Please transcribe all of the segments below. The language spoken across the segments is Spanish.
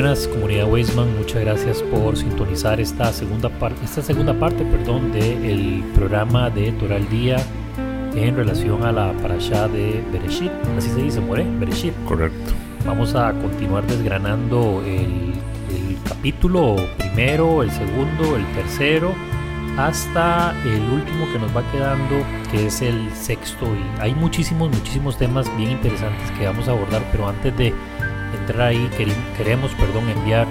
Buenas comunidad Weisman, muchas gracias por sintonizar esta segunda parte, esta segunda parte, perdón, del programa de Toral Día en relación a la parasha de Bereshit, así se dice, More, Bereshit. Correcto. Vamos a continuar desgranando el, el capítulo primero, el segundo, el tercero, hasta el último que nos va quedando, que es el sexto. Y hay muchísimos, muchísimos temas bien interesantes que vamos a abordar, pero antes de entrar queremos perdón, enviar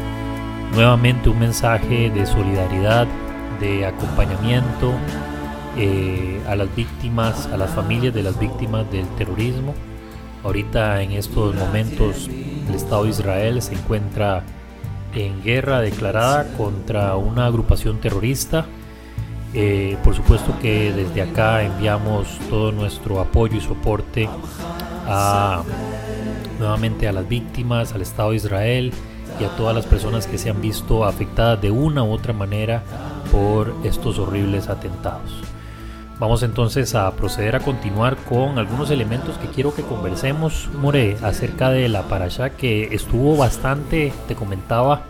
nuevamente un mensaje de solidaridad, de acompañamiento eh, a las víctimas, a las familias de las víctimas del terrorismo. Ahorita en estos momentos el Estado de Israel se encuentra en guerra declarada contra una agrupación terrorista. Eh, por supuesto que desde acá enviamos todo nuestro apoyo y soporte a nuevamente a las víctimas, al Estado de Israel y a todas las personas que se han visto afectadas de una u otra manera por estos horribles atentados. Vamos entonces a proceder a continuar con algunos elementos que quiero que conversemos, More, acerca de la parasha que estuvo bastante, te comentaba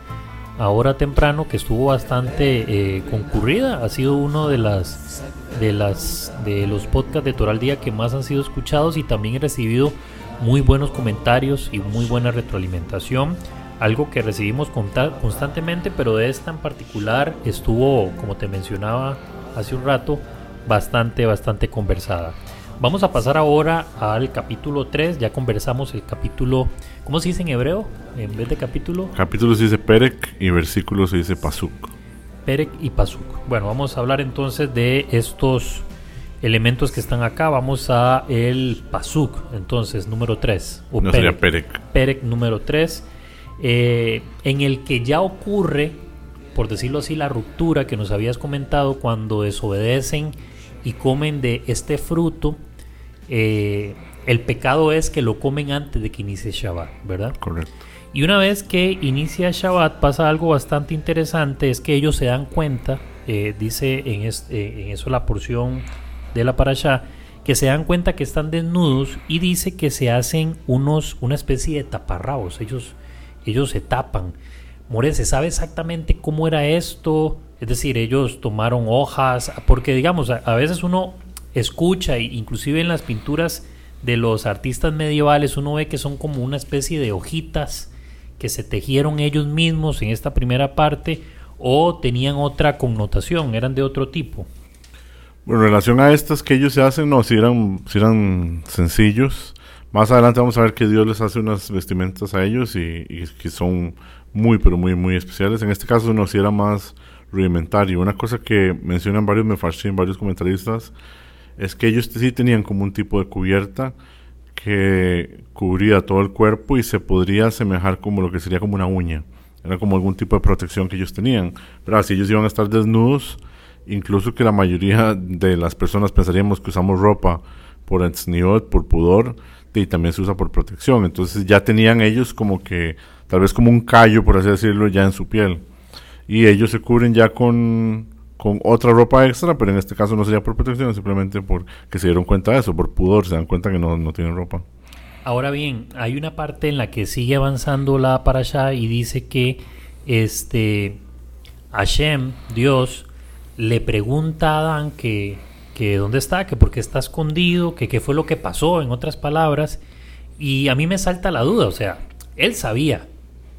ahora temprano, que estuvo bastante eh, concurrida. Ha sido uno de las de las de los podcasts de Toral Día que más han sido escuchados y también he recibido muy buenos comentarios y muy buena retroalimentación. Algo que recibimos constantemente, pero de esta en particular estuvo, como te mencionaba hace un rato, bastante, bastante conversada. Vamos a pasar ahora al capítulo 3. Ya conversamos el capítulo. ¿Cómo se dice en hebreo? En vez de capítulo. Capítulo se dice Perek y versículo se dice Pasuk. Perek y Pasuk. Bueno, vamos a hablar entonces de estos elementos que están acá. Vamos a el Pasuk, entonces, número 3. no sería Perek. Perek número 3, eh, en el que ya ocurre, por decirlo así, la ruptura que nos habías comentado cuando desobedecen y comen de este fruto. Eh, el pecado es que lo comen antes de que inicie Shabbat, ¿verdad? Correcto. Y una vez que inicia Shabbat pasa algo bastante interesante, es que ellos se dan cuenta, eh, dice en, en eso la porción de la parasha que se dan cuenta que están desnudos y dice que se hacen unos una especie de taparrabos, ellos ellos se tapan. More, ¿se sabe exactamente cómo era esto? Es decir, ellos tomaron hojas, porque digamos, a, veces uno escucha, inclusive en las pinturas de los artistas medievales, uno ve que son como una especie de hojitas que se tejieron ellos mismos en esta primera parte o tenían otra connotación, eran de otro tipo. En relación a estas que ellos se hacen, no, si eran, si eran sencillos. Más adelante vamos a ver que Dios les hace unas vestimentas a ellos y, que son muy, pero muy, muy especiales. En este caso, no, si era más rudimentario. Una cosa que mencionan varios en varios comentaristas, es que ellos sí tenían como un tipo de cubierta que cubría todo el cuerpo y se podría asemejar como lo que sería como una uña. Era como algún tipo de protección que ellos tenían. Pero si ellos iban a estar desnudos, incluso que la mayoría de las personas pensaríamos que usamos ropa por ensniot, por pudor, y también se usa por protección. Entonces ya tenían ellos como que, tal vez como un callo, por así decirlo, ya en su piel. Y ellos se cubren ya con, con otra ropa extra, pero en este caso no sería por protección, simplemente porque se dieron cuenta de eso, por pudor, se dan cuenta que no, no tienen ropa. Ahora bien, hay una parte en la que sigue avanzando la parasha y dice que este Hashem, Dios, le pregunta a Adán que, que dónde está, que por qué está escondido, que qué fue lo que pasó, en otras palabras. Y a mí me salta la duda, o sea, él sabía,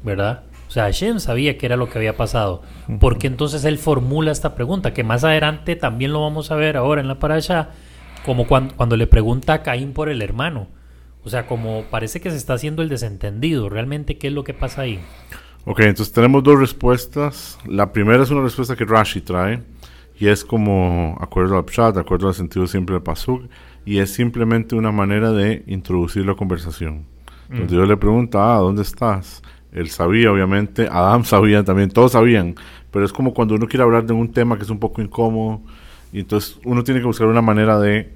¿verdad? O sea, Hashem sabía que era lo que había pasado. Porque entonces él formula esta pregunta, que más adelante también lo vamos a ver ahora en la parasha, como cuando, cuando le pregunta a Caín por el hermano. O sea, como parece que se está haciendo el desentendido. ¿Realmente qué es lo que pasa ahí? Ok, entonces tenemos dos respuestas. La primera es una respuesta que Rashi trae y es como acuerdo al Pshat, acuerdo al sentido siempre del Pasuk, y es simplemente una manera de introducir la conversación. Entonces Dios le pregunta, ah, ¿dónde estás? Él sabía, obviamente, Adam sabía también, todos sabían, pero es como cuando uno quiere hablar de un tema que es un poco incómodo, y entonces uno tiene que buscar una manera de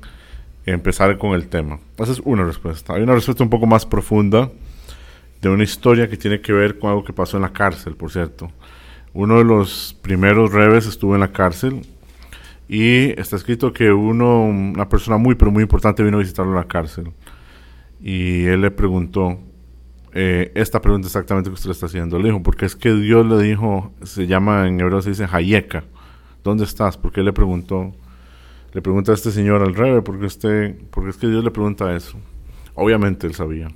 empezar con el tema. Esa es una respuesta. Hay una respuesta un poco más profunda de una historia que tiene que ver con algo que pasó en la cárcel, por cierto. Uno de los primeros reves estuvo en la cárcel y está escrito que uno, una persona muy, pero muy importante vino a visitarlo en la cárcel. Y él le preguntó, eh, esta pregunta exactamente que usted está haciendo. Le dijo, porque es que Dios le dijo, se llama en hebreo se dice Hayeka, ¿dónde estás? ¿Por qué le preguntó? Le pregunta a este señor al rey, porque, usted, porque es que Dios le pregunta eso. Obviamente él sabía.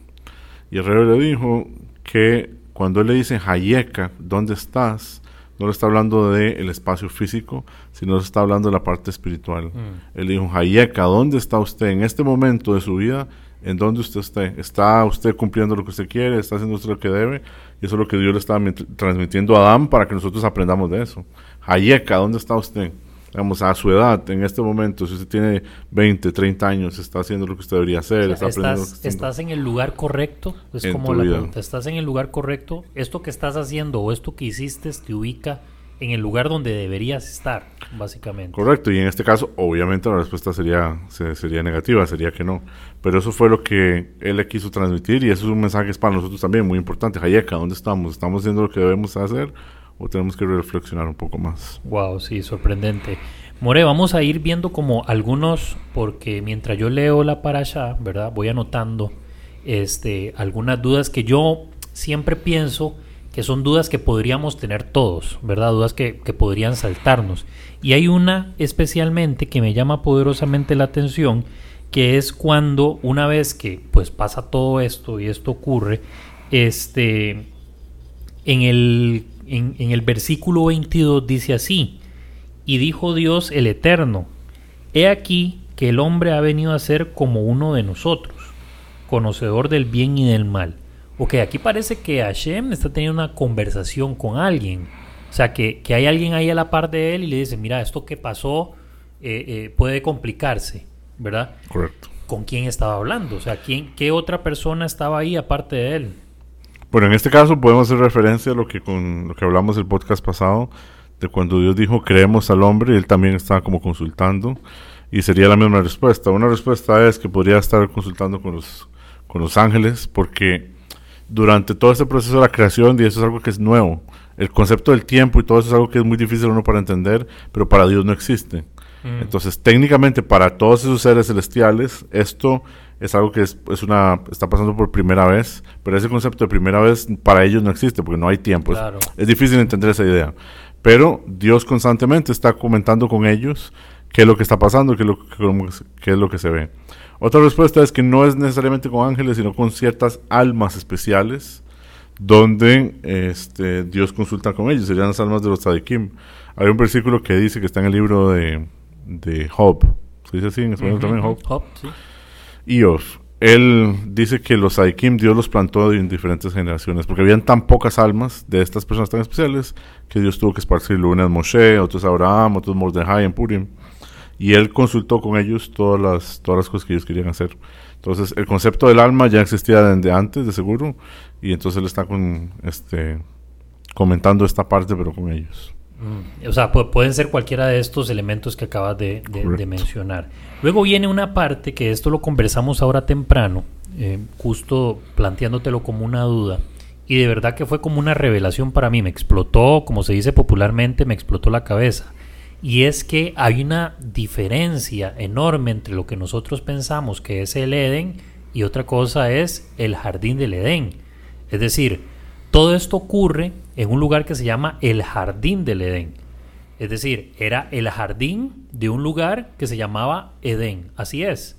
Y el rey le dijo que cuando él le dice Hayeka, ¿dónde estás? No le está hablando del espacio físico, sino le está hablando de la parte espiritual. Mm. Él dijo, Hayeka, ¿dónde está usted en este momento de su vida? ¿En dónde usted está? ¿Está usted cumpliendo lo que usted quiere? ¿Está haciendo usted lo que debe? Y eso es lo que Dios le está transmitiendo a Adán para que nosotros aprendamos de eso. Hayeka, ¿dónde está usted? Digamos, a su edad, en este momento, si usted tiene 20, 30 años, está haciendo lo que usted debería hacer, está estás, estás en el lugar correcto, es como la pregunta, estás en el lugar correcto, esto que estás haciendo o esto que hiciste te ubica en el lugar donde deberías estar, básicamente. Correcto, y en este caso, obviamente la respuesta sería, sería negativa, sería que no. Pero eso fue lo que él le quiso transmitir y eso es un mensaje para nosotros también muy importante. Hayeka, ¿dónde estamos? ¿Estamos haciendo lo que debemos hacer o tenemos que reflexionar un poco más? Wow, sí, sorprendente. More, vamos a ir viendo como algunos, porque mientras yo leo la parasha, ¿verdad? Voy anotando este, algunas dudas que yo siempre pienso que son dudas que podríamos tener todos, ¿verdad? Dudas que, podrían saltarnos. Y hay una especialmente que me llama poderosamente la atención, que es cuando una vez que pues pasa todo esto y esto ocurre, este, en el, en, en el versículo 22 dice así, y dijo Dios el Eterno, he aquí que el hombre ha venido a ser como uno de nosotros, conocedor del bien y del mal Ok, aquí parece que Hashem está teniendo una conversación con alguien. O sea, que, hay alguien ahí a la par de él y le dice, mira, esto que pasó eh, eh, puede complicarse, ¿verdad? Correcto. ¿Con quién estaba hablando? O sea, ¿quién, ¿qué otra persona estaba ahí aparte de él? Bueno, en este caso podemos hacer referencia a lo que, con lo que hablamos el podcast pasado, de cuando Dios dijo, creemos al hombre, y él también estaba como consultando, y sería la misma respuesta. Una respuesta es que podría estar consultando con los, con los ángeles, porque durante todo este proceso de la creación y eso es algo que es nuevo. El concepto del tiempo y todo eso es algo que es muy difícil uno para entender, pero para Dios no existe. Mm. Entonces, técnicamente para todos esos seres celestiales, esto es algo que es, una está pasando por primera vez, pero ese concepto de primera vez para ellos no existe porque no hay tiempo. Es, difícil entender esa idea. Pero Dios constantemente está comentando con ellos qué es lo que está pasando, qué es lo, qué es lo que se ve. Otra respuesta es que no es necesariamente con ángeles, sino con ciertas almas especiales donde este, Dios consulta con ellos, serían las almas de los tzadikim. Hay un versículo que dice que está en el libro de, de Job, ¿se dice así en español también Job? Job, sí. Él dice que los tzadikim Dios los plantó en diferentes generaciones, porque habían tan pocas almas de estas personas tan especiales que Dios tuvo que esparcirlo. Unas Moshe, otros Abraham, otros Mordejai en Purim y él consultó con ellos todas las, todas las cosas que ellos querían hacer. Entonces, el concepto del alma ya existía desde antes, de seguro, y entonces él está con, este, comentando esta parte, pero con ellos. Mm, o sea, pueden ser cualquiera de estos elementos que acabas de, mencionar. Luego viene una parte que esto lo conversamos ahora temprano, eh, justo planteándotelo como una duda. Y de verdad que fue como una revelación para mí. Me explotó, como se dice popularmente, me explotó la cabeza y es que hay una diferencia enorme entre lo que nosotros pensamos que es el Edén y otra cosa es el jardín del Edén. Es decir, todo esto ocurre en un lugar que se llama el jardín del Edén. Es decir, era el jardín de un lugar que se llamaba Edén. Así es.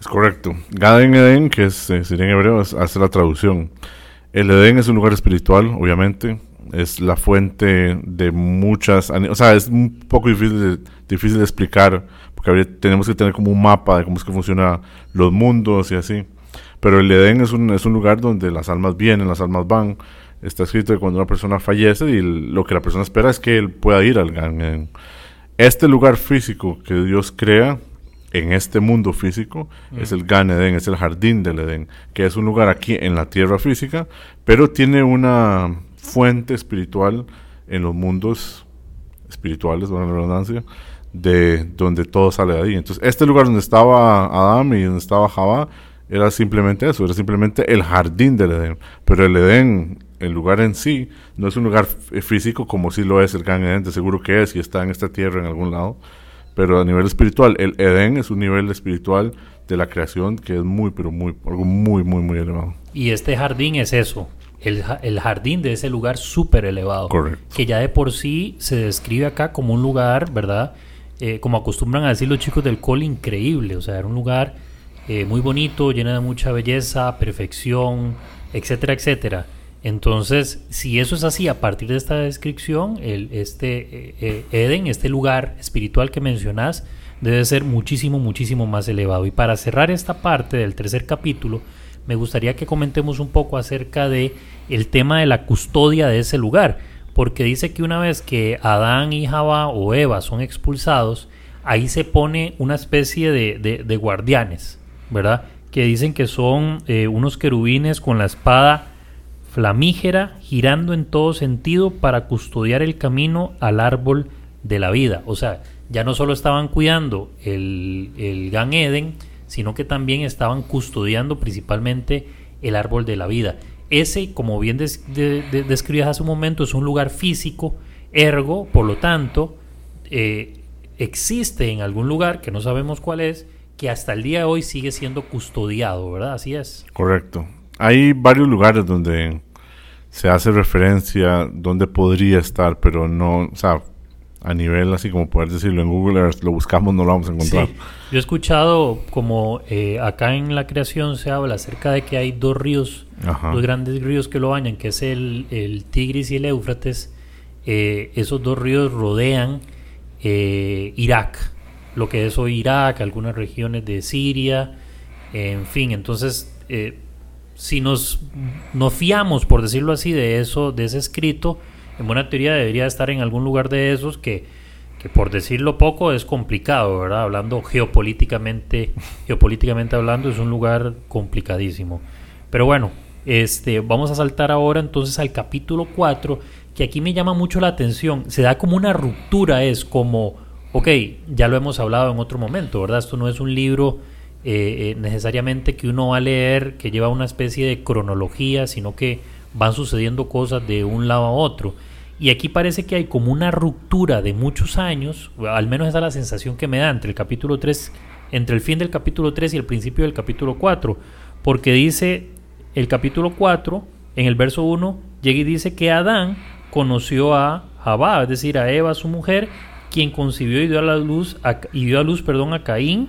Es correcto. Gaden Edén, que es, eh, sería en hebreo, hace la traducción. El Edén es un lugar espiritual, obviamente es la fuente de muchas... O sea, es un poco difícil de, difícil explicar, porque tenemos que tener como un mapa de cómo es que funcionan los mundos y así. Pero el Edén es un, es un lugar donde las almas vienen, las almas van. Está escrito que cuando una persona fallece y lo que la persona espera es que él pueda ir al Gan Este lugar físico que Dios crea en este mundo físico es el Gan Eden, es el jardín del Edén, que es un lugar aquí en la tierra física, pero tiene una fuente espiritual en los mundos espirituales, bueno, la redundancia, de donde todo sale de ahí. Entonces, este lugar donde estaba Adán y donde estaba Jabá era simplemente eso, era simplemente el jardín del Edén. Pero el Edén, el lugar en sí, no es un lugar físico como si lo es el Gran Edén, de seguro que es y está en esta tierra en algún lado. Pero a nivel espiritual, el Edén es un nivel espiritual de la creación que es muy, pero muy, algo muy, muy, muy elevado. Y este jardín es eso, el, el jardín de ese lugar súper elevado. Correcto. Que ya de por sí se describe acá como un lugar, ¿verdad? Eh, como acostumbran a decir los chicos del col, increíble. O sea, era un lugar eh, muy bonito, lleno de mucha belleza, perfección, etcétera, etcétera. Entonces, si eso es así, a partir de esta descripción, el, este eh, Eden, este lugar espiritual que mencionas, debe ser muchísimo, muchísimo más elevado. Y para cerrar esta parte del tercer capítulo, me gustaría que comentemos un poco acerca de el tema de la custodia de ese lugar, porque dice que una vez que Adán y Java o Eva son expulsados, ahí se pone una especie de, guardianes, ¿verdad? Que dicen que son eh, unos querubines con la espada flamígera girando en todo sentido para custodiar el camino al árbol de la vida. O sea, ya no solo estaban cuidando el, el Gan Eden, sino que también estaban custodiando principalmente el árbol de la vida. Ese, como bien describías hace un momento, es un lugar físico, ergo, por lo tanto, eh, existe en algún lugar, que no sabemos cuál es, que hasta el día de hoy sigue siendo custodiado, ¿verdad? Así es. Correcto. Hay varios lugares donde se hace referencia donde podría estar, pero no, o sea, a nivel así como poder decirlo en Google Earth, lo buscamos, no lo vamos a encontrar. Yo he escuchado como eh, acá en la creación se habla acerca de que hay dos ríos, dos grandes ríos que lo bañan, que es el, el Tigris y el Éufrates. Eh, esos dos ríos rodean eh, Irak, lo que es hoy Irak, algunas regiones de Siria, en fin, entonces si nos, nos fiamos, por decirlo así, de eso, de ese escrito, en buena teoría debería estar en algún lugar de esos que, que por decirlo poco es complicado, ¿verdad? Hablando geopolíticamente, geopolíticamente hablando es un lugar complicadísimo. Pero bueno, este, vamos a saltar ahora entonces al capítulo 4, que aquí me llama mucho la atención. Se da como una ruptura, es como, ok, ya lo hemos hablado en otro momento, ¿verdad? Esto no es un libro eh, necesariamente que uno va a leer, que lleva una especie de cronología, sino que van sucediendo cosas de un lado a otro. Y aquí parece que hay como una ruptura de muchos años, al menos esa es la sensación que me da entre el capítulo 3, entre el fin del capítulo 3 y el principio del capítulo 4, porque dice el capítulo 4, en el verso 1, llega y dice que Adán conoció a Jabá, es decir, a Eva, su mujer, quien concibió y dio a la luz y dio a luz, perdón, a Caín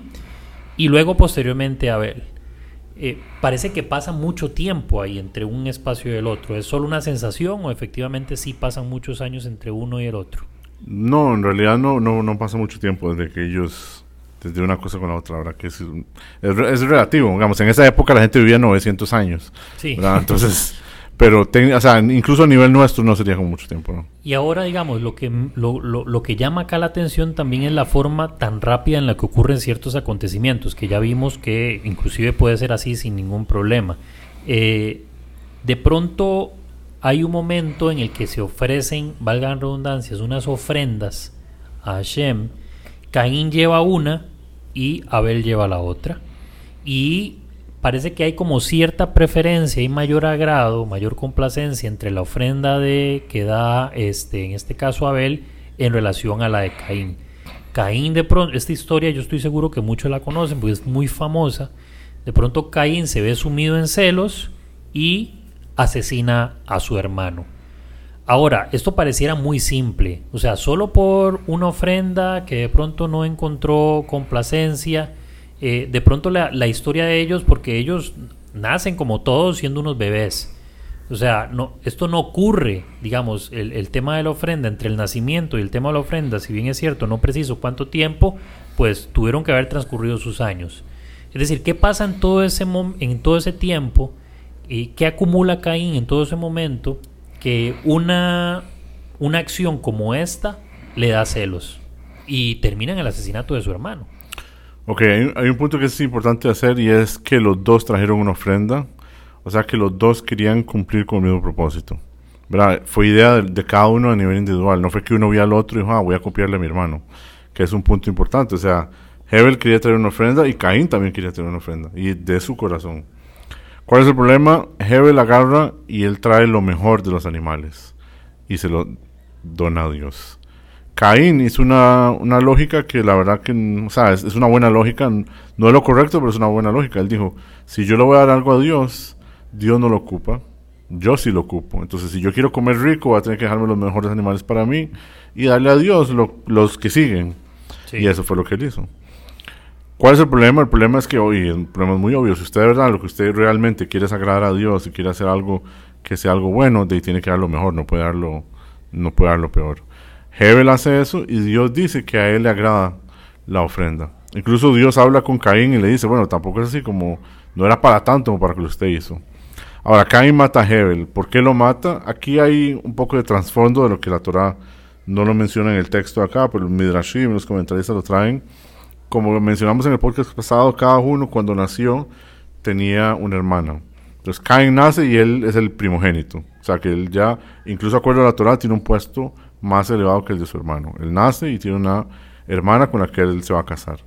y luego posteriormente Abel. Eh, parece que pasa mucho tiempo ahí entre un espacio y el otro. ¿Es solo una sensación o efectivamente sí pasan muchos años entre uno y el otro? No, en realidad no, no, no pasa mucho tiempo desde que ellos, desde una cosa con la otra, ¿verdad? Que es, es, relativo, digamos, en esa época la gente vivía 900 años. Sí. Entonces... Pero o sea, incluso a nivel nuestro no sería con mucho tiempo, ¿no? Y ahora, digamos, lo que, lo, lo, lo, que llama acá la atención también es la forma tan rápida en la que ocurren ciertos acontecimientos, que ya vimos que inclusive puede ser así sin ningún problema. Eh, de pronto hay un momento en el que se ofrecen, valgan redundancias, unas ofrendas a Hashem. Caín lleva una y Abel lleva la otra. Y parece que hay como cierta preferencia y mayor agrado, mayor complacencia entre la ofrenda de que da este, en este caso Abel en relación a la de Caín. Caín de pronto, esta historia yo estoy seguro que muchos la conocen porque es muy famosa. De pronto Caín se ve sumido en celos y asesina a su hermano. Ahora, esto pareciera muy simple, o sea, solo por una ofrenda que de pronto no encontró complacencia, eh, de pronto la, historia de ellos, porque ellos nacen como todos siendo unos bebés. O sea, no, esto no ocurre, digamos, el, el, tema de la ofrenda, entre el nacimiento y el tema de la ofrenda, si bien es cierto, no preciso cuánto tiempo, pues tuvieron que haber transcurrido sus años. Es decir, ¿qué pasa en todo ese, en todo ese tiempo? ¿Y qué acumula Caín en todo ese momento? Que una, una acción como esta le da celos y termina en el asesinato de su hermano. Ok, hay, un punto que es importante hacer y es que los dos trajeron una ofrenda. O sea que los dos querían cumplir con el mismo propósito. Fue idea de, cada uno a nivel individual. No fue que uno vio al otro y dijo, ah, voy a copiarle a mi hermano. Que es un punto importante. O sea, Hebel quería traer una ofrenda y Caín también quería traer una ofrenda. Y de su corazón. ¿Cuál es el problema? Hebel agarra y él trae lo mejor de los animales. Y se lo dona a Dios. Caín hizo una, una lógica que la verdad que, o sea, es, es, una buena lógica, no es lo correcto, pero es una buena lógica. Él dijo, si yo le voy a dar algo a Dios, Dios no lo ocupa, yo sí lo ocupo. Entonces, si yo quiero comer rico, voy a tener que dejarme los mejores animales para mí y darle a Dios los que siguen. Sí. Y eso fue lo que él hizo. ¿Cuál es el problema? El problema es que hoy, el problema es muy obvio. Si usted de verdad lo que usted realmente quiere es agradar a Dios y quiere hacer algo que sea algo bueno, de tiene que dar lo mejor, no puede darlo, no puede dar lo peor. Hebel hace eso y Dios dice que a él le agrada la ofrenda. Incluso Dios habla con Caín y le dice, bueno, tampoco es así como, no era para tanto como para que usted hizo. Ahora, Caín mata a Hebel. ¿Por qué lo mata? Aquí hay un poco de trasfondo de lo que la Torah no lo menciona en el texto acá, pero Midrashim, los comentaristas lo traen como mencionamos en el podcast pasado, cada uno cuando nació tenía una hermana. Entonces Cain nace y él es el primogénito. O sea que él ya, incluso acuerdo a la Torah, tiene un puesto más elevado que el de su hermano. Él nace y tiene una hermana con la que él se va a casar.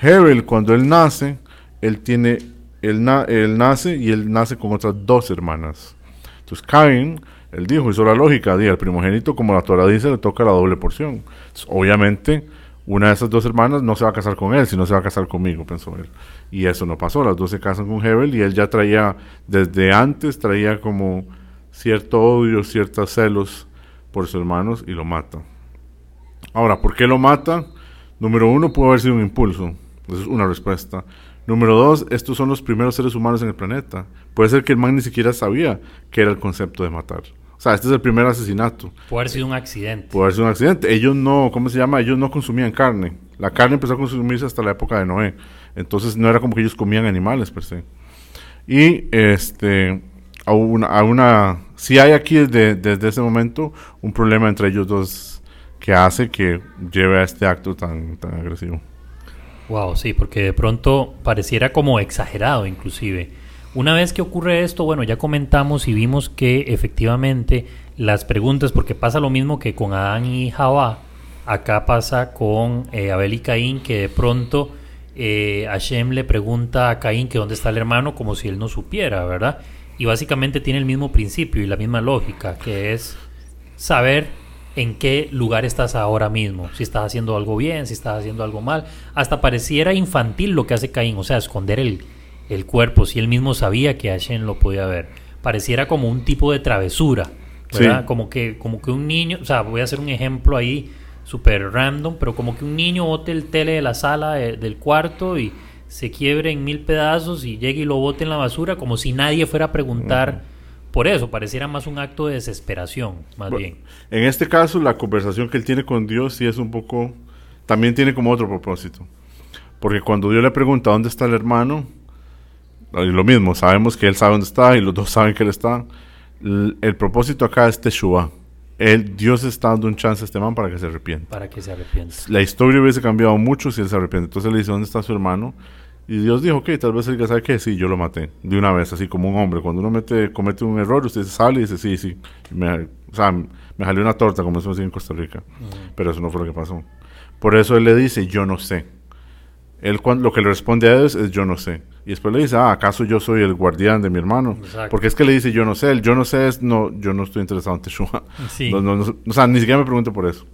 Hebel, cuando él nace, él tiene, él, él nace y él nace con otras dos hermanas. Entonces Cain, él dijo, hizo la lógica, el primogénito, como la Torah dice, le toca la doble porción. obviamente una de esas dos hermanas no se va a casar con él, sino se va a casar conmigo, pensó él. Y eso no pasó, las dos se casan con Hebel y él ya traía, desde antes, traía como cierto odio, ciertos celos por sus hermanos y lo mata. Ahora, ¿por qué lo mata? Número uno, pudo haber sido un impulso. Esa es una respuesta. Número dos, estos son los primeros seres humanos en el planeta. Puede ser que el man ni siquiera sabía qué era el concepto de matar. O sea, este es el primer asesinato. Puede haber sido un accidente. Puede haber sido un accidente. Ellos no, ¿cómo se llama? Ellos no consumían carne. La carne empezó a consumirse hasta la época de Noé. Entonces no era como que ellos comían animales per se. Y este, a una, a una sí hay aquí desde, desde ese momento un problema entre ellos dos que hace que lleve a este acto tan, tan agresivo. Wow, sí, porque de pronto pareciera como exagerado inclusive una vez que ocurre esto, bueno, ya comentamos y vimos que efectivamente las preguntas, porque pasa lo mismo que con Adán y Jabá, acá pasa con eh, Abel y Caín, que de pronto eh, Hashem le pregunta a Caín que dónde está el hermano, como si él no supiera, ¿verdad? Y básicamente tiene el mismo principio y la misma lógica, que es saber en qué lugar estás ahora mismo, si estás haciendo algo bien, si estás haciendo algo mal. Hasta pareciera infantil lo que hace Caín, o sea, esconder el, el cuerpo, si él mismo sabía que Hashem lo podía ver. Pareciera como un tipo de travesura, ¿verdad? Como, que, como que un niño, o sea, voy a hacer un ejemplo ahí súper random, pero como que un niño bote el tele de la sala del cuarto y se quiebre en mil pedazos y llegue y lo bote en la basura, como si nadie fuera a preguntar. Por eso, pareciera más un acto de desesperación, más bien. En este caso, la conversación que él tiene con Dios sí es un poco, también tiene como otro propósito. Porque cuando Dios le pregunta dónde está el hermano, lo mismo, sabemos que él sabe dónde está y los dos saben que él está. El, propósito acá es Teshua. El, Dios está dando un chance a este man para que se arrepienta. Para que se arrepienta. La historia hubiese cambiado mucho si él se arrepiente. Entonces le dice, ¿dónde está su hermano? Y Dios dijo, ok, tal vez él ya sabe que sí, yo lo maté. De una vez, así como un hombre. Cuando uno mete, comete un error, usted sale y dice, sí, sí. Me, o sea, me salió una torta, como decimos en Costa Rica. Pero eso no fue lo que pasó. Por eso él le dice, yo no sé. Él cuando, lo que le responde a Dios es yo no sé. Y después le dice, ah, ¿acaso yo soy el guardián de mi hermano? Porque es que le dice yo no sé. El yo no sé es, no, yo no estoy interesado en Teshua. o sea, ni siquiera me pregunto por eso.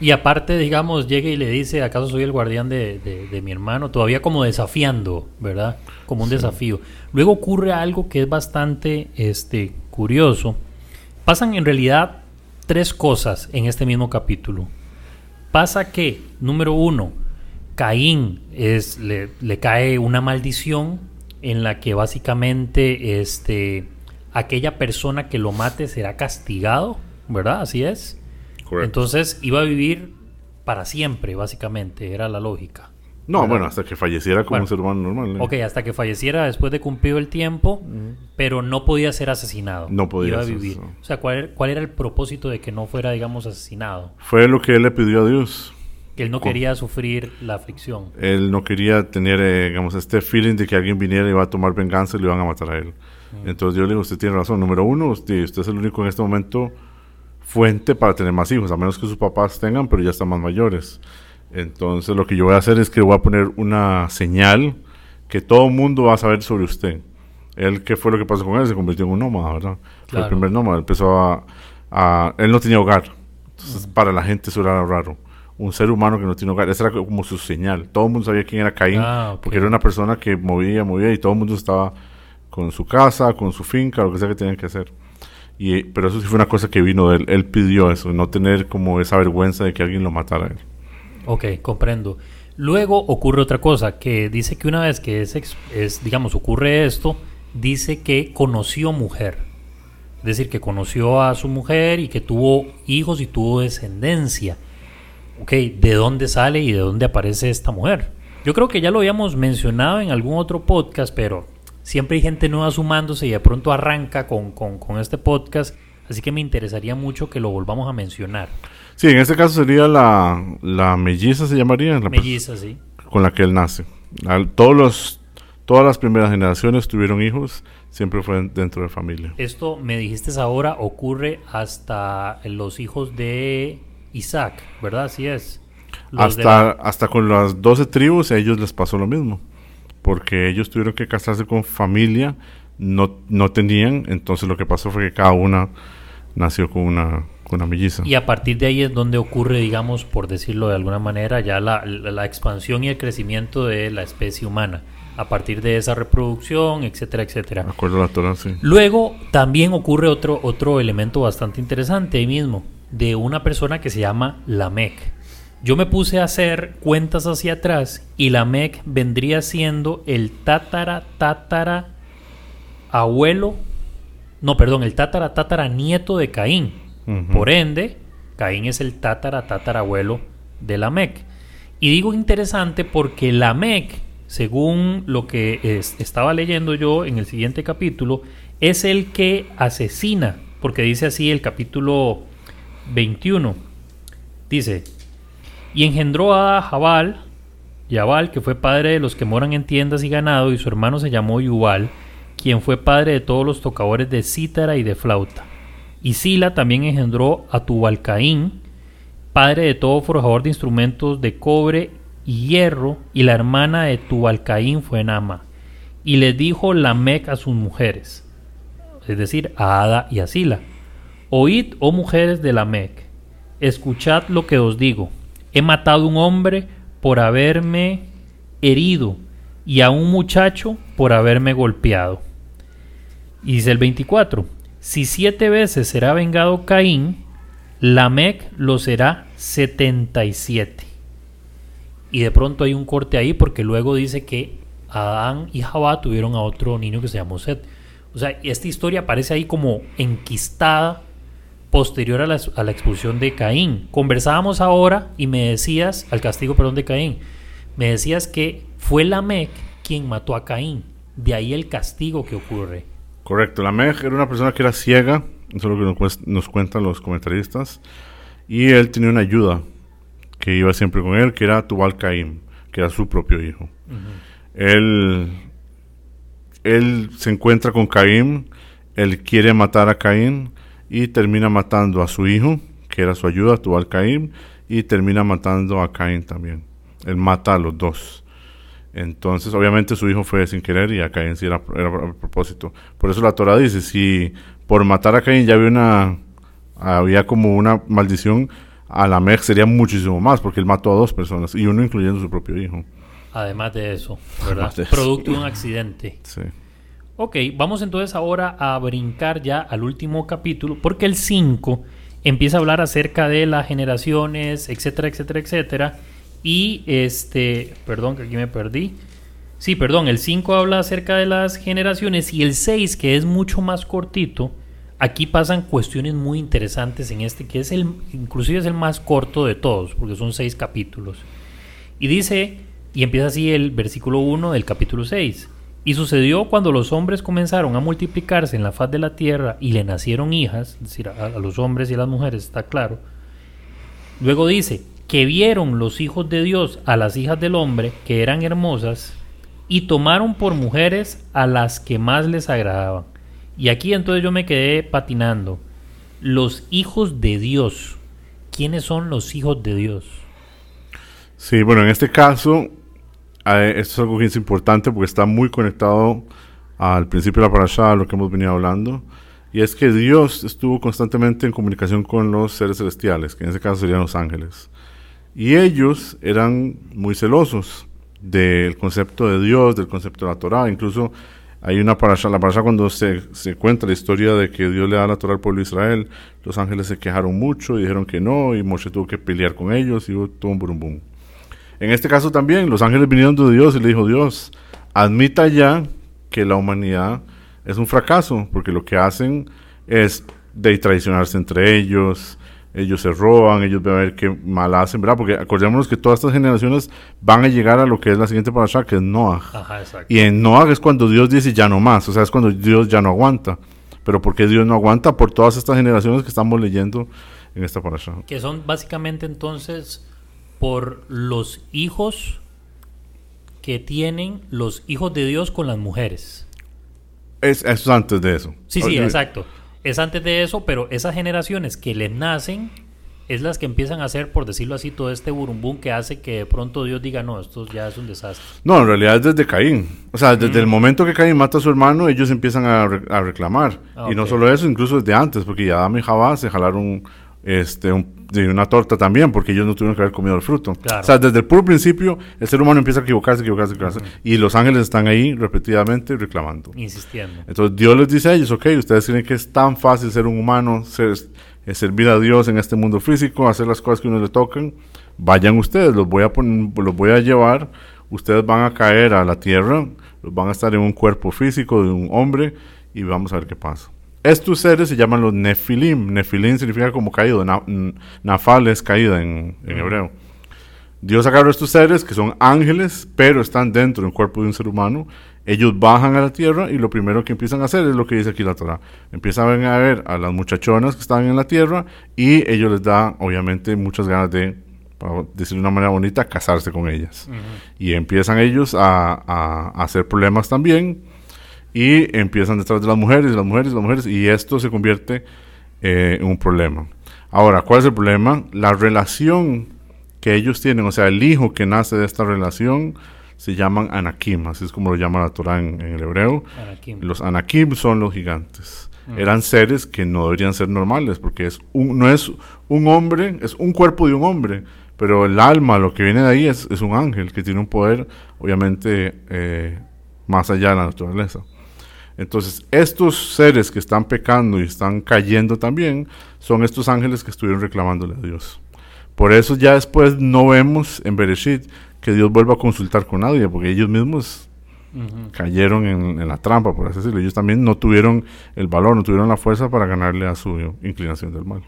Y aparte, digamos, llega y le dice, ¿acaso soy el guardián de, mi hermano? Todavía como desafiando, ¿verdad? Como un desafío. Luego ocurre algo que es bastante este, curioso. Pasan en realidad tres cosas en este mismo capítulo. Pasa que, número uno, Caín es, le, cae una maldición en la que básicamente este, aquella persona que lo mate será castigado, ¿verdad? Así es. Entonces iba a vivir para siempre, básicamente, era la lógica. No, bueno, hasta que falleciera como un ser humano normal. Ok, hasta que falleciera después de cumplido el tiempo, pero no podía ser asesinado. No podía vivir. O sea, ¿cuál, ¿cuál era el propósito de que no fuera, digamos, asesinado? Fue lo que él le pidió a Dios. Que él no quería sufrir la aflicción. Él no quería tener, eh, digamos, este feeling de que alguien viniera y iba a tomar venganza y le iban a matar a él. Entonces yo le digo, usted tiene razón. Número uno, usted, usted, es el único en este momento fuente para tener más hijos, a menos que sus papás tengan, pero ya están más mayores. Entonces lo que yo voy a hacer es que voy a poner una señal que todo el mundo va a saber sobre usted. Él, ¿qué fue lo que pasó con él? Se convirtió en un nómada, ¿verdad? Fue el primer nómada. Empezó a, a... Él no tenía hogar Entonces, para la gente eso era raro. Un ser humano que no tiene hogar, esa era como su señal. Todo el mundo sabía quién era Caín, Ah, porque era una persona que movía, movía y todo el mundo estaba con su casa, con su finca, lo que sea que tenían que hacer. Y, pero eso sí fue una cosa que vino de él. Él pidió eso, no tener como esa vergüenza de que alguien lo matara a él. Ok, comprendo. Luego ocurre otra cosa, que dice que una vez que es, es, digamos, ocurre esto, dice que conoció mujer. Es decir, que conoció a su mujer y que tuvo hijos y tuvo descendencia. Ok, ¿de dónde sale y de dónde aparece esta mujer? Yo creo que ya lo habíamos mencionado en algún otro podcast, pero siempre hay gente nueva sumándose y de pronto arranca con, con- con este podcast, así que me interesaría mucho que lo volvamos a mencionar. Sí, en este caso sería la, la melliza, se llamaría, la Melliza, sí. con la que él nace. Al- todos los, todas las primeras generaciones tuvieron hijos, siempre fue dentro de familia. Esto me dijiste ahora ocurre hasta los hijos de Isaac, ¿verdad? Así es. Los Hasta, la- hasta con las 12 tribus a ellos les pasó lo mismo, porque ellos tuvieron que casarse con familia, no, no tenían, entonces lo que pasó fue que cada una nació con una, con una melliza. y a partir de ahí es donde ocurre, digamos, por decirlo de alguna manera, ya la, la- la expansión y el crecimiento de la especie humana. A partir de esa reproducción, etcétera, etcétera. De acuerdo a la Torah, sí. Luego también ocurre otro, otro elemento bastante interesante ahí mismo, de una persona que se llama Lamec. Yo me puse a hacer cuentas hacia atrás y Lamec vendría siendo el tátara, tátara, abuelo, no, perdón, el tátara, tátara, nieto de Caín. Por ende, Caín es el tátara, tátara, abuelo de Lamec. Y digo interesante porque Lamec, según lo que es- estaba leyendo yo en el siguiente capítulo, es el que asesina, porque dice así el capítulo 21. Dice, y engendró a Jabal, Yabal, que fue padre de los que moran en tiendas y ganado, y su hermano se llamó Yubal, quien fue padre de todos los tocadores de cítara y de flauta. Y Sila también engendró a Tubalcaín, padre de todo forjador de instrumentos de cobre y hierro, y la hermana de Tubalcaín fue Nama. Y les dijo Lamec a sus mujeres, es decir, a Ada y a Sila, Oíd, oh mujeres de Lamec, escuchad lo que os digo. He matado un hombre por haberme herido y a un muchacho por haberme golpeado. Y dice el 24, si siete veces será vengado Caín, Lamec lo será 77. Y de pronto hay un corte ahí porque luego dice que Adán y Jabá tuvieron a otro niño que se llamó Set. O sea, esta historia aparece ahí como enquistada posterior a la, a la expulsión de Caín. Conversábamos ahora y me decías, al castigo, perdón, de Caín, me decías que fue Lamec quien mató a Caín. De ahí el castigo que ocurre. Correcto, la Meg era una persona que era ciega, eso es lo que nos, nos cuentan los comentaristas, y él tenía una ayuda que iba siempre con él, que era Tubal Caim, que era su propio hijo. Él, él se encuentra con Caín, él quiere matar a Caín y termina matando a su hijo, que era su ayuda, Tubal Caim, y termina matando a Caín también. Él mata a los dos. Entonces, obviamente su hijo fue sin querer y a Caín sí era, era a propósito. Por eso la Torah dice, si por matar a Caín ya había una había como una maldición, a la Meg sería muchísimo más, porque él mató a dos personas, y uno incluyendo su propio hijo. Además de eso, de eso. Producto de un accidente. Sí. Ok, vamos entonces ahora a brincar ya al último capítulo, porque el 5 empieza a hablar acerca de las generaciones, etcétera, etcétera, etcétera. Y este, perdón que aquí me perdí. Sí, perdón, el 5 habla acerca de las generaciones y el 6, que es mucho más cortito, aquí pasan cuestiones muy interesantes en este, que es el, inclusive es el más corto de todos, porque son seis capítulos. Y dice, y empieza así el versículo 1 del capítulo 6. Y sucedió cuando los hombres comenzaron a multiplicarse en la faz de la tierra y le nacieron hijas, es decir, a, a los hombres y a las mujeres, está claro. Luego dice, que vieron los hijos de Dios a las hijas del hombre, que eran hermosas, y tomaron por mujeres a las que más les agradaban. Y aquí entonces yo me quedé patinando. Los hijos de Dios. ¿Quiénes son los hijos de Dios? Sí, bueno, en este caso, esto es algo que es importante porque está muy conectado al principio de la parasha, a lo que hemos venido hablando. Y es que Dios estuvo constantemente en comunicación con los seres celestiales, que en ese caso serían los ángeles. Y ellos eran muy celosos del concepto de Dios, del concepto de la Torah. Incluso hay una parasha, la parasha cuando se, se cuenta la historia de que Dios le da la Torah al pueblo de Israel, los ángeles se quejaron mucho y dijeron que no, y Moshe tuvo que pelear con ellos y hubo todo un burum En este caso también, los ángeles vinieron de Dios y le dijo, Dios, admita ya que la humanidad es un fracaso, porque lo que hacen es de traicionarse entre ellos, ellos se roban, ellos van a ver qué mal hacen, ¿verdad? Porque acordémonos que todas estas generaciones van a llegar a lo que es la siguiente parasha, que es Noah. Y en Noah es cuando Dios dice ya no más, o sea, es cuando Dios ya no aguanta. Pero ¿por qué Dios no aguanta? Por todas estas generaciones que estamos leyendo en esta parasha. Que son básicamente entonces por los hijos que tienen los hijos de Dios con las mujeres. Es, es antes de eso. Sí, sí, exacto. Es antes de eso, pero esas generaciones que les nacen es las que empiezan a hacer, por decirlo así, todo este burumbum que hace que de pronto Dios diga, no, esto ya es un desastre. No, en realidad es desde Caín. O sea, desde el mm. momento que Caín mata a su hermano, ellos empiezan a, a reclamar. Ah, y no solo eso, incluso desde antes, porque ya Adam y Jabá se jalaron este, de una torta también, porque ellos no tuvieron que haber comido el fruto. O sea, desde el puro principio, el ser humano empieza a equivocarse, equivocarse, equivocarse. Y los ángeles están ahí repetidamente reclamando. Insistiendo. Entonces Dios les dice a ellos, ok, ustedes creen que es tan fácil ser un humano, ser, eh, servir a Dios en este mundo físico, hacer las cosas que uno le tocan. Vayan ustedes, los voy a, poner, los voy a llevar, ustedes van a caer a la tierra, los van a estar en un cuerpo físico de un hombre y vamos a ver qué pasa. Estos seres se llaman los Nefilim. Nefilim significa como caído. nafal es caída en, hebreo. Dios agarró estos seres que son ángeles, pero están dentro del cuerpo de un ser humano. Ellos bajan a la tierra y lo primero que empiezan a hacer es lo que dice aquí la Torah. Empiezan a ver a las muchachonas que están en la tierra y ellos les da, obviamente, muchas ganas de, para decir de una manera bonita, casarse con ellas. Y empiezan ellos a, a hacer problemas también y empiezan detrás de las mujeres, las mujeres, las mujeres, y esto se convierte eh, en un problema. Ahora, ¿cuál es el problema? La relación que ellos tienen, o sea, el hijo que nace de esta relación, se llaman Anakim, así es como lo llama la Torah en, el hebreo. Los Anakim son los gigantes. Mm. Eran seres que no deberían ser normales, porque es un, no es un hombre, es un cuerpo de un hombre, pero el alma, lo que viene de ahí es, es un ángel que tiene un poder, obviamente, eh, más allá de la naturaleza. Entonces, estos seres que están pecando y están cayendo también son estos ángeles que estuvieron reclamándole a Dios. Por eso ya después no vemos en Bereshit que Dios vuelva a consultar con nadie, porque ellos mismos cayeron en, la trampa, por así decirlo. Ellos también no tuvieron el valor, no tuvieron la fuerza para ganarle a su inclinación del mal.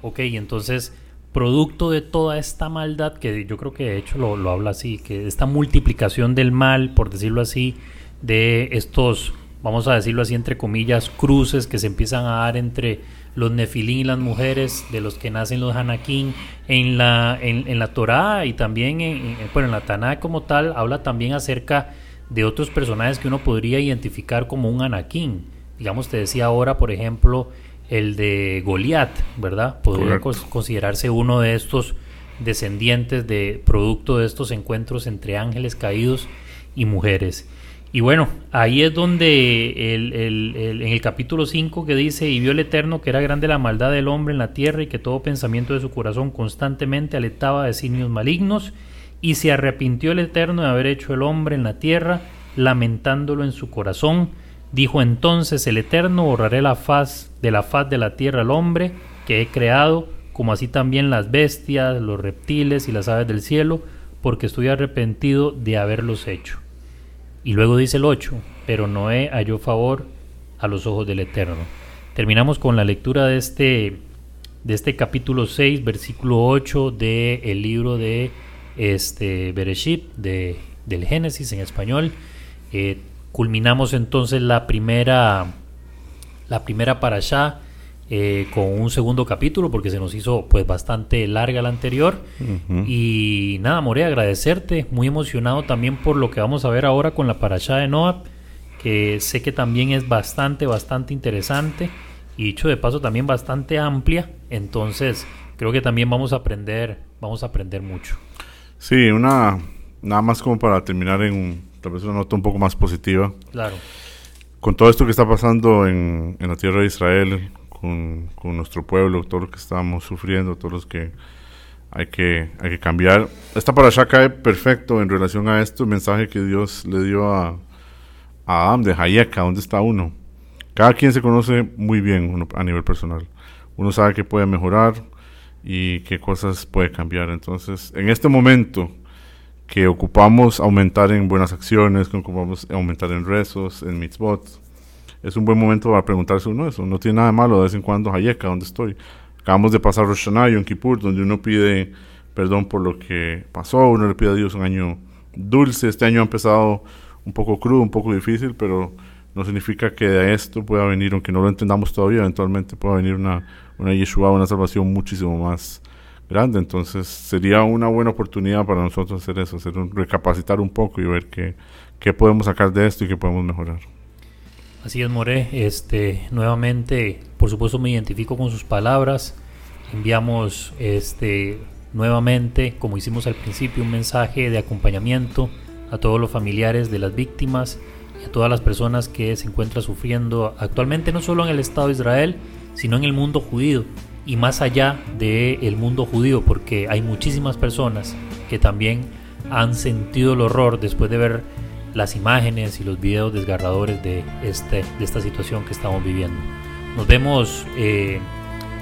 Ok, entonces, producto de toda esta maldad, que yo creo que de hecho lo, lo habla así, que esta multiplicación del mal, por decirlo así, de estos vamos a decirlo así entre comillas, cruces que se empiezan a dar entre los nefilín y las mujeres de los que nacen los hanakim en la en, la Torá y también en, bueno, en la Taná como tal habla también acerca de otros personajes que uno podría identificar como un anakim digamos te decía ahora por ejemplo el de Goliat verdad podría considerarse uno de estos descendientes de producto de estos encuentros entre ángeles caídos y mujeres y bueno, ahí es donde el, en el capítulo 5 que dice, y vio el Eterno que era grande la maldad del hombre en la tierra y que todo pensamiento de su corazón constantemente aletaba de signos malignos, y se arrepintió el Eterno de haber hecho el hombre en la tierra, lamentándolo en su corazón. Dijo entonces el Eterno, borraré la faz de la faz de la tierra al hombre que he creado, como así también las bestias, los reptiles y las aves del cielo, porque estoy arrepentido de haberlos hecho. Y luego dice el 8, pero Noé halló favor a los ojos del Eterno. Terminamos con la lectura de este, de este capítulo 6, versículo 8 del el libro de este, Bereshit, de, del Génesis en español. Eh, culminamos entonces la primera, la primera allá eh, con un segundo capítulo porque se nos hizo pues bastante larga la anterior. Y nada More agradecerte. Muy emocionado también por lo que vamos a ver ahora con la parasha de Noah que sé que también es bastante bastante interesante y dicho de paso también bastante amplia. Entonces creo que también vamos a aprender vamos a aprender mucho. Sí una nada más como para terminar en tal vez una nota un poco más positiva. Claro. Con todo esto que está pasando en, en la tierra de Israel, con, con, nuestro pueblo, todo lo que estamos sufriendo, todos los que hay que, hay que cambiar. Esta parasha cae perfecto en relación a esto, el mensaje que Dios le dio a, a Adam de Hayeka, ¿dónde está uno? Cada quien se conoce muy bien a nivel personal. Uno sabe que puede mejorar y qué cosas puede cambiar. Entonces, en este momento que ocupamos aumentar en buenas acciones, que ocupamos aumentar en rezos, en mitzvot, es un buen momento para preguntarse uno eso. No tiene nada malo de vez en cuando, Hayeka, ¿dónde estoy? Acabamos de pasar Rosh Hashanah y Kippur, donde uno pide perdón por lo que pasó, uno le pide a Dios un año dulce. Este año ha empezado un poco crudo, un poco difícil, pero no significa que de esto pueda venir, aunque no lo entendamos todavía, eventualmente pueda venir una, una Yeshua, una salvación muchísimo más grande. Entonces sería una buena oportunidad para nosotros hacer eso, hacer un, recapacitar un poco y ver qué, qué podemos sacar de esto y qué podemos mejorar. Así es, More. Este, nuevamente, por supuesto, me identifico con sus palabras. Enviamos este, nuevamente, como hicimos al principio, un mensaje de acompañamiento a todos los familiares de las víctimas y a todas las personas que se encuentran sufriendo actualmente, no solo en el Estado de Israel, sino en el mundo judío y más allá del mundo judío, porque hay muchísimas personas que también han sentido el horror después de ver las imágenes y los videos desgarradores de, este, de esta situación que estamos viviendo. Nos vemos, eh,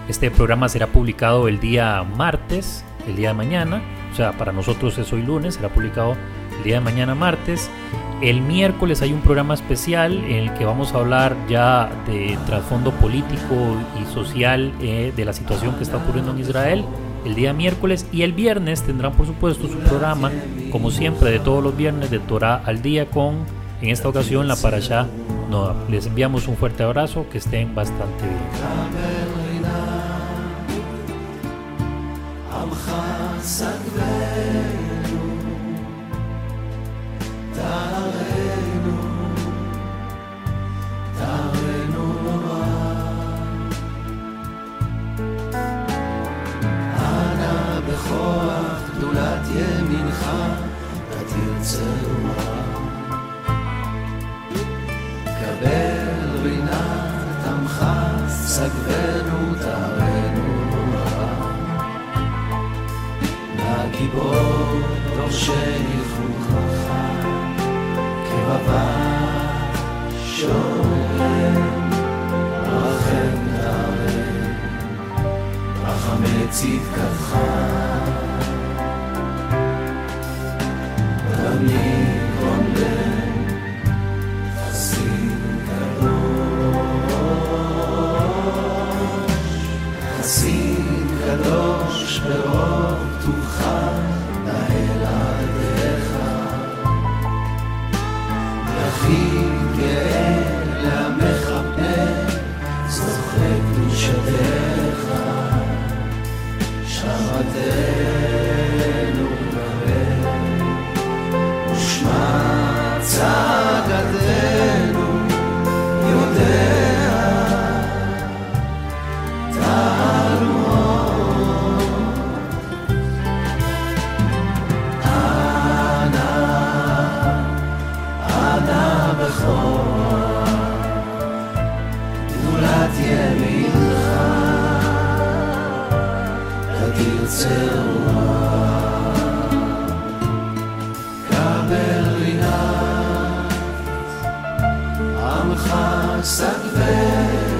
este programa será publicado el día martes, el día de mañana, o sea, para nosotros es hoy lunes, será publicado el día de mañana martes. El miércoles hay un programa especial en el que vamos a hablar ya de trasfondo político y social eh, de la situación que está ocurriendo en Israel el día miércoles y el viernes tendrán por supuesto su programa como siempre de todos los viernes de Torah al día con en esta ocasión la Parashá no Les enviamos un fuerte abrazo, que estén bastante bien. סגבנו תארנו נורא. לגיבור דורשני לא חוכך, כבבה שורם, רחם תארם, רחמי צדקתך. ושמע צעקתנו